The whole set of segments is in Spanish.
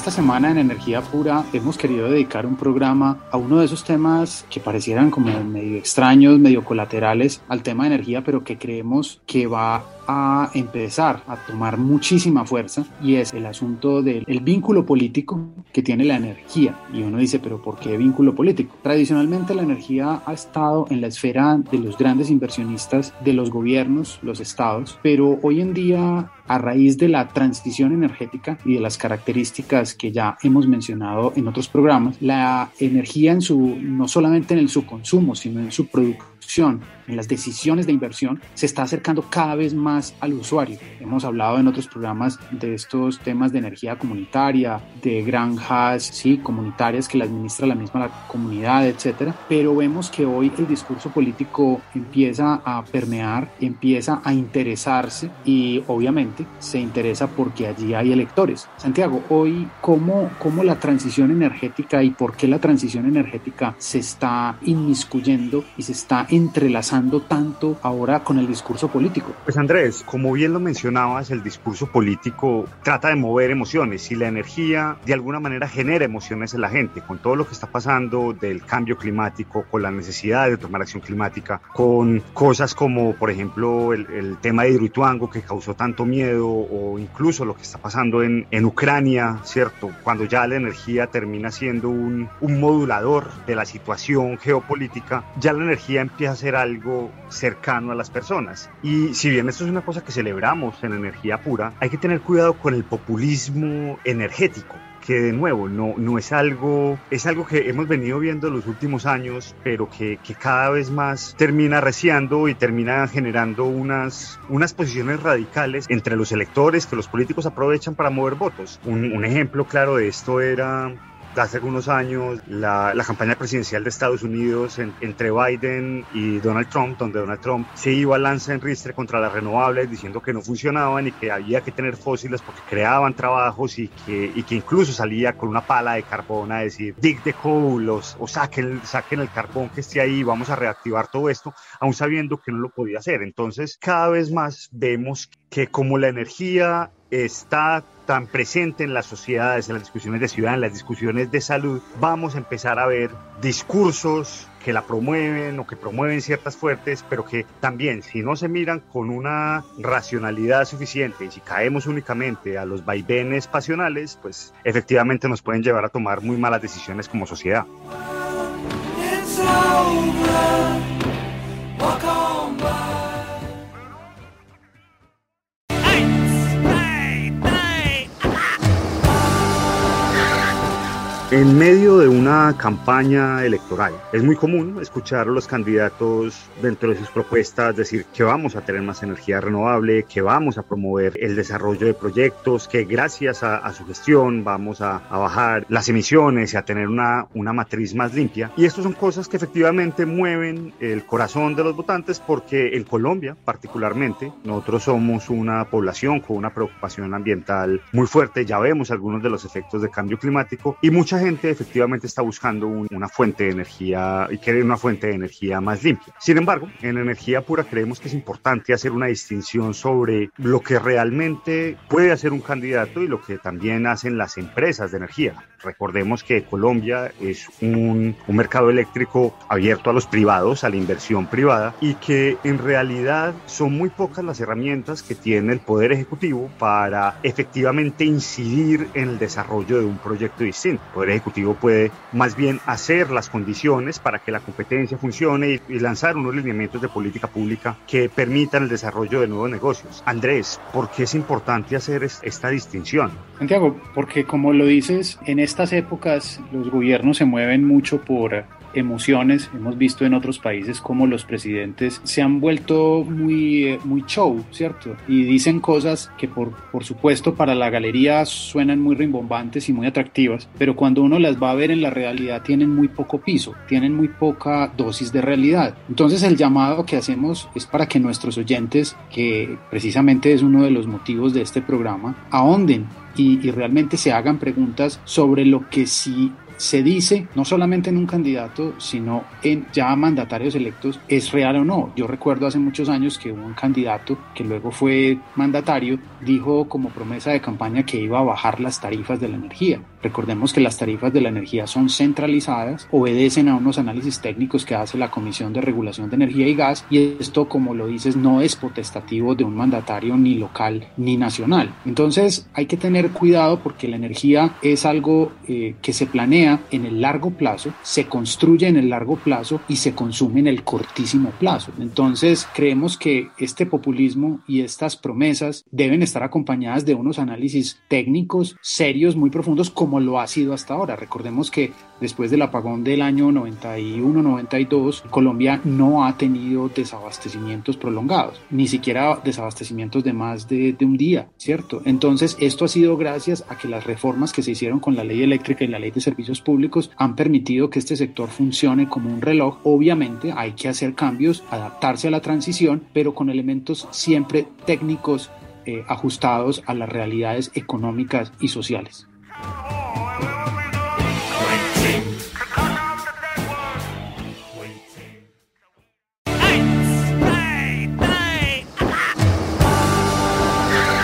Esta semana en Energía Pura hemos querido dedicar un programa a uno de esos temas que parecieran como medio extraños, medio colaterales al tema de energía, pero que creemos que va a empezar a tomar muchísima fuerza y es el asunto del vínculo político que tiene la energía. Y uno dice, pero ¿por qué vínculo político? Tradicionalmente la energía ha estado en la esfera de los grandes inversionistas, de los gobiernos, los estados, pero hoy en día a raíz de la transición energética y de las características que ya hemos mencionado en otros programas, la energía en su, no solamente en el su consumo, sino en su producción, en las decisiones de inversión, se está acercando cada vez más al usuario. Hemos hablado en otros programas de estos temas de energía comunitaria, de granjas, sí, comunitarias que la administra la misma la comunidad, etcétera. Pero vemos que hoy el discurso político empieza a permear, empieza a interesarse y obviamente se interesa porque allí hay electores. Santiago, hoy cómo, cómo la transición energética y por qué la transición energética se está inmiscuyendo y se está entrelazando tanto ahora con el discurso político? Pues Andrés, como bien lo mencionabas, el discurso político trata de mover emociones y la energía de alguna manera genera emociones en la gente, con todo lo que está pasando del cambio climático, con la necesidad de tomar acción climática, con cosas como, por ejemplo, el, tema de Hidroituango que causó tanto miedo o incluso lo que está pasando en, en Ucrania, ¿cierto? Cuando ya la energía termina siendo un, un modulador de la situación geopolítica, ya la energía empieza a ser algo cercano a las personas. Y si bien esto es una cosa que celebramos en energía pura, hay que tener cuidado con el populismo energético que de nuevo no, no es algo, es algo que hemos venido viendo en los últimos años, pero que, que cada vez más termina arreciando y termina generando unas, unas posiciones radicales entre los electores que los políticos aprovechan para mover votos. Un, un ejemplo claro de esto era hace algunos años la, campaña presidencial de Estados Unidos entre Biden y Donald Trump, donde Donald Trump se iba a lanza en ristre contra las renovables diciendo que no funcionaban y que había que tener fósiles porque creaban trabajos y que, y que incluso salía con una pala de carbón a decir dig the coal o saquen, saquen el carbón que esté ahí, vamos a reactivar todo esto, aún sabiendo que no lo podía hacer. Entonces cada vez más vemos que como la energía está tan presente en las sociedades, en las discusiones de ciudad, en las discusiones de salud, vamos a empezar a ver discursos que la promueven o que promueven ciertas fuertes, pero que también si no se miran con una racionalidad suficiente y si caemos únicamente a los vaivenes pasionales, pues efectivamente nos pueden llevar a tomar muy malas decisiones como sociedad. En medio de una campaña electoral es muy común escuchar a los candidatos dentro de sus propuestas decir que vamos a tener más energía renovable, que vamos a promover el desarrollo de proyectos, que gracias a, su gestión vamos a, bajar las emisiones y a tener una, una matriz más limpia. Y estas son cosas que efectivamente mueven el corazón de los votantes porque en Colombia particularmente nosotros somos una población con una preocupación ambiental muy fuerte, ya vemos algunos de los efectos de cambio climático y muchas gente efectivamente está buscando una fuente de energía y quiere una fuente de energía más limpia. Sin embargo, en energía pura creemos que es importante hacer una distinción sobre lo que realmente puede hacer un candidato y lo que también hacen las empresas de energía. Recordemos que Colombia es un, mercado eléctrico abierto a los privados, a la inversión privada y que en realidad son muy pocas las herramientas que tiene el Poder Ejecutivo para efectivamente incidir en el desarrollo de un proyecto distinto. El Ejecutivo puede más bien hacer las condiciones para que la competencia funcione y, lanzar unos lineamientos de política pública que permitan el desarrollo de nuevos negocios. Andrés, ¿por qué es importante hacer esta distinción? Santiago, porque como lo dices, en estas épocas los gobiernos se mueven mucho por emociones. Hemos visto en otros países como los presidentes se han vuelto muy, eh, muy show, ¿cierto? Y dicen cosas que por, por supuesto para la galería suenan muy rimbombantes y muy atractivas, pero cuando uno las va a ver en la realidad tienen muy poco piso, tienen muy poca dosis de realidad. Entonces el llamado que hacemos es para que nuestros oyentes, que precisamente es uno de los motivos de este programa, ahonden y, y, realmente se hagan preguntas sobre lo que sí se dice, no solamente en un candidato, sino en ya mandatarios electos, es real o no. Yo recuerdo hace muchos años que un candidato que luego fue mandatario dijo como promesa de campaña que iba a bajar las tarifas de la energía. Recordemos que las tarifas de la energía son centralizadas, obedecen a unos análisis técnicos que hace la Comisión de Regulación de Energía y Gas y esto, como lo dices, no es potestativo de un mandatario ni local ni nacional. Entonces hay que tener cuidado porque la energía es algo eh, que se planea en el largo plazo, se construye en el largo plazo y se consume en el cortísimo plazo. Entonces creemos que este populismo y estas promesas deben estar acompañadas de unos análisis técnicos serios, muy profundos, como lo ha sido hasta ahora. Recordemos que después del apagón del año 91-92, Colombia no ha tenido desabastecimientos prolongados, ni siquiera desabastecimientos de más de, un día, ¿cierto? Entonces, esto ha sido gracias a que las reformas que se hicieron con la ley eléctrica y la ley de servicios públicos han permitido que este sector funcione como un reloj. Obviamente hay que hacer cambios, adaptarse a la transición, pero con elementos siempre técnicos eh, ajustados a las realidades económicas y sociales.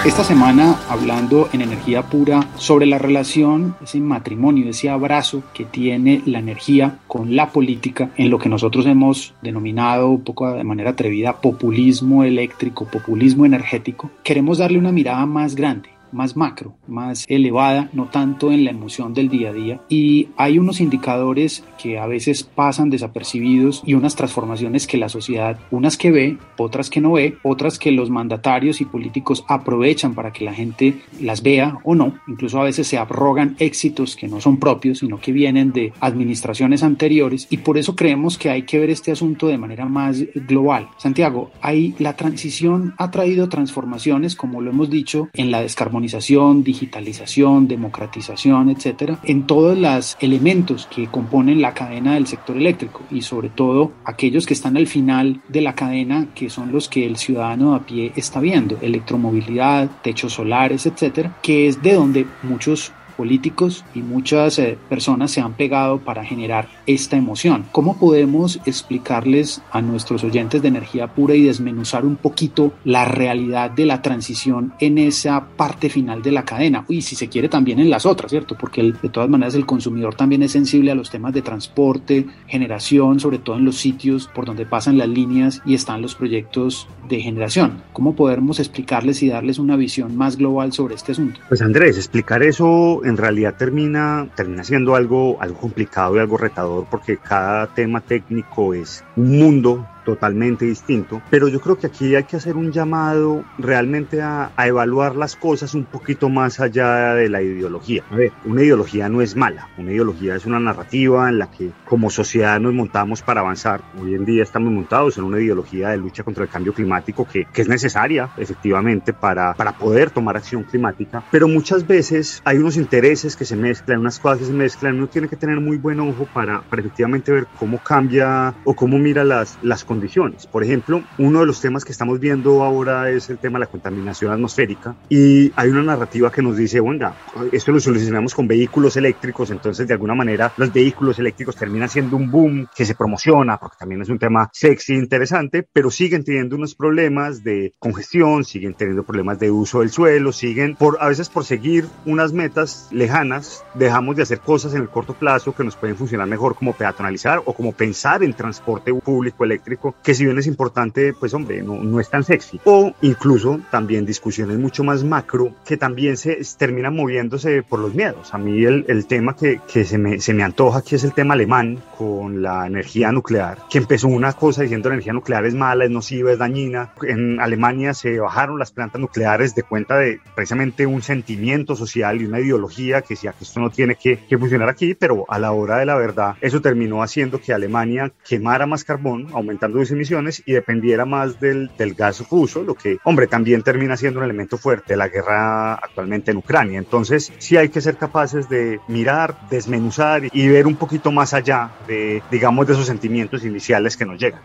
Esta semana hablando en energía pura sobre la relación, ese matrimonio, ese abrazo que tiene la energía con la política en lo que nosotros hemos denominado un poco de manera atrevida populismo eléctrico, populismo energético, queremos darle una mirada más grande más macro, más elevada, no tanto en la emoción del día a día. Y hay unos indicadores que a veces pasan desapercibidos y unas transformaciones que la sociedad, unas que ve, otras que no ve, otras que los mandatarios y políticos aprovechan para que la gente las vea o no. Incluso a veces se abrogan éxitos que no son propios, sino que vienen de administraciones anteriores. Y por eso creemos que hay que ver este asunto de manera más global. Santiago, hay la transición ha traído transformaciones, como lo hemos dicho, en la descarbonización digitalización, democratización, etcétera, en todos los elementos que componen la cadena del sector eléctrico y sobre todo aquellos que están al final de la cadena que son los que el ciudadano a pie está viendo, electromovilidad, techos solares, etcétera, que es de donde muchos políticos y muchas eh, personas se han pegado para generar esta emoción. ¿Cómo podemos explicarles a nuestros oyentes de energía pura y desmenuzar un poquito la realidad de la transición en esa parte final de la cadena? Y si se quiere también en las otras, ¿cierto? Porque de todas maneras el consumidor también es sensible a los temas de transporte, generación, sobre todo en los sitios por donde pasan las líneas y están los proyectos de generación. ¿Cómo podemos explicarles y darles una visión más global sobre este asunto? Pues Andrés, explicar eso en realidad termina, termina siendo algo, algo complicado y algo retador porque cada tema técnico es un mundo totalmente distinto, pero yo creo que aquí hay que hacer un llamado realmente a, a, evaluar las cosas un poquito más allá de la ideología. A ver, una ideología no es mala, una ideología es una narrativa en la que como sociedad nos montamos para avanzar. Hoy en día estamos montados en una ideología de lucha contra el cambio climático que, que es necesaria efectivamente para, para poder tomar acción climática, pero muchas veces hay unos intereses que se mezclan, unas cosas que se mezclan, uno tiene que tener muy buen ojo para, para efectivamente ver cómo cambia o cómo mira las, las condiciones. Por ejemplo, uno de los temas que estamos viendo ahora es el tema de la contaminación atmosférica y hay una narrativa que nos dice, bueno, esto lo solucionamos con vehículos eléctricos, entonces de alguna manera los vehículos eléctricos terminan siendo un boom que se promociona porque también es un tema sexy, interesante, pero siguen teniendo unos problemas de congestión, siguen teniendo problemas de uso del suelo, siguen por a veces por seguir unas metas lejanas, dejamos de hacer cosas en el corto plazo que nos pueden funcionar mejor como peatonalizar o como pensar en transporte público eléctrico que si bien es importante, pues hombre, no, no es tan sexy. O incluso también discusiones mucho más macro que también se terminan moviéndose por los miedos. A mí el, el tema que, que se, me, se me antoja aquí es el tema alemán con la energía nuclear, que empezó una cosa diciendo la energía nuclear es mala, es nociva, es dañina. En Alemania se bajaron las plantas nucleares de cuenta de precisamente un sentimiento social y una ideología que decía que esto no tiene que, que funcionar aquí, pero a la hora de la verdad eso terminó haciendo que Alemania quemara más carbón, aumentando sus emisiones y dependiera más del, del gas ruso, lo que, hombre, también termina siendo un elemento fuerte de la guerra actualmente en Ucrania. Entonces, sí hay que ser capaces de mirar, desmenuzar y ver un poquito más allá de, digamos, de esos sentimientos iniciales que nos llegan.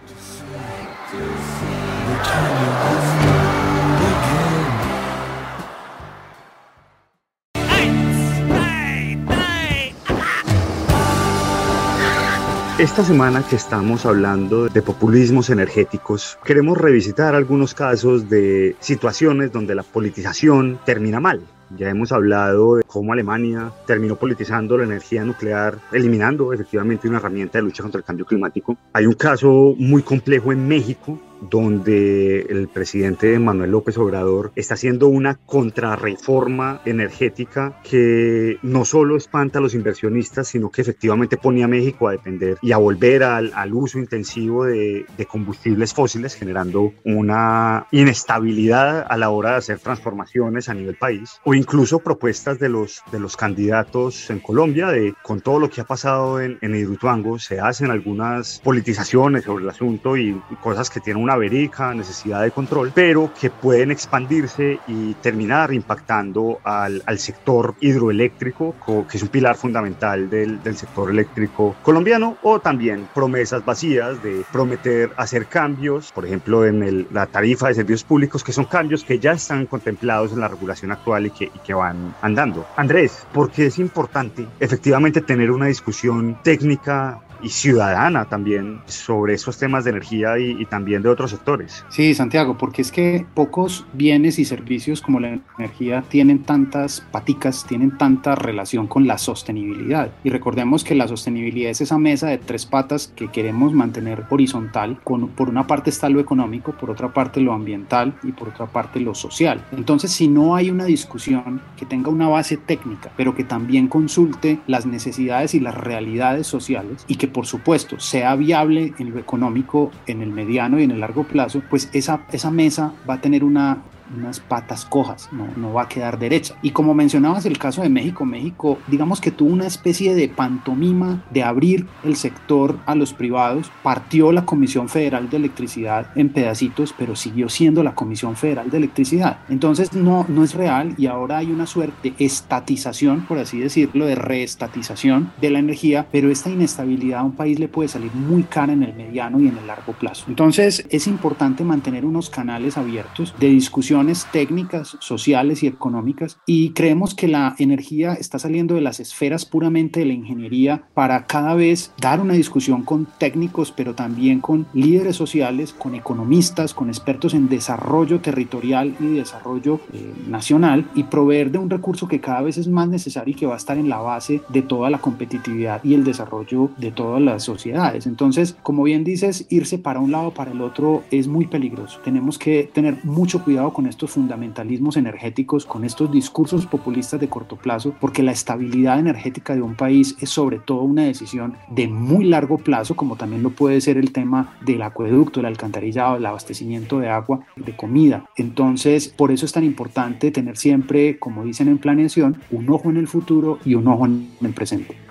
Esta semana que estamos hablando de populismos energéticos, queremos revisitar algunos casos de situaciones donde la politización termina mal. Ya hemos hablado de cómo Alemania terminó politizando la energía nuclear, eliminando efectivamente una herramienta de lucha contra el cambio climático. Hay un caso muy complejo en México donde el presidente Manuel López Obrador está haciendo una contrarreforma energética que no solo espanta a los inversionistas, sino que efectivamente pone a México a depender y a volver al, al uso intensivo de, de, combustibles fósiles, generando una inestabilidad a la hora de hacer transformaciones a nivel país, o incluso propuestas de los, de los candidatos en Colombia, de con todo lo que ha pasado en, en Hidroituango, se hacen algunas politizaciones sobre el asunto y, cosas que tienen una verica, necesidad de control, pero que pueden expandirse y terminar impactando al, al sector hidroeléctrico, que es un pilar fundamental del, del, sector eléctrico colombiano, o también promesas vacías de prometer hacer cambios, por ejemplo, en el, la tarifa de servicios públicos, que son cambios que ya están contemplados en la regulación actual y que, y que van andando. Andrés, ¿por qué es importante efectivamente tener una discusión técnica y ciudadana también sobre esos temas de energía y, y, también de otros sectores. Sí, Santiago, porque es que pocos bienes y servicios como la energía tienen tantas paticas, tienen tanta relación con la sostenibilidad. Y recordemos que la sostenibilidad es esa mesa de tres patas que queremos mantener horizontal. Con, por una parte está lo económico, por otra parte lo ambiental y por otra parte lo social. Entonces, si no hay una discusión que tenga una base técnica, pero que también consulte las necesidades y las realidades sociales y que por supuesto sea viable en lo económico en el mediano y en el largo plazo, pues esa, esa mesa va a tener una, unas patas cojas, no, no va a quedar derecha. Y como mencionabas el caso de México, México digamos que tuvo una especie de pantomima de abrir el sector a los privados, partió la Comisión Federal de Electricidad en pedacitos, pero siguió siendo la Comisión Federal de Electricidad. Entonces no, no es real y ahora hay una suerte de estatización, por así decirlo, de reestatización de la energía, pero esta inestabilidad a un país le puede salir muy cara en el mediano y en el largo plazo. Entonces es importante mantener unos canales abiertos de discusión técnicas, sociales y económicas y creemos que la energía está saliendo de las esferas puramente de la ingeniería para cada vez dar una discusión con técnicos, pero también con líderes sociales, con economistas, con expertos en desarrollo territorial y desarrollo eh, nacional y proveer de un recurso que cada vez es más necesario y que va a estar en la base de toda la competitividad y el desarrollo de todas las sociedades. Entonces, como bien dices, irse para un lado o para el otro es muy peligroso. Tenemos que tener mucho cuidado con estos fundamentalismos energéticos, con estos discursos populistas de corto plazo, porque la estabilidad energética de un país es sobre todo una decisión de muy largo plazo, como también lo puede ser el tema del acueducto, el alcantarillado, el abastecimiento de agua, de comida. Entonces, por eso es tan importante tener siempre, como dicen en planeación, un ojo en el futuro y un ojo en el presente.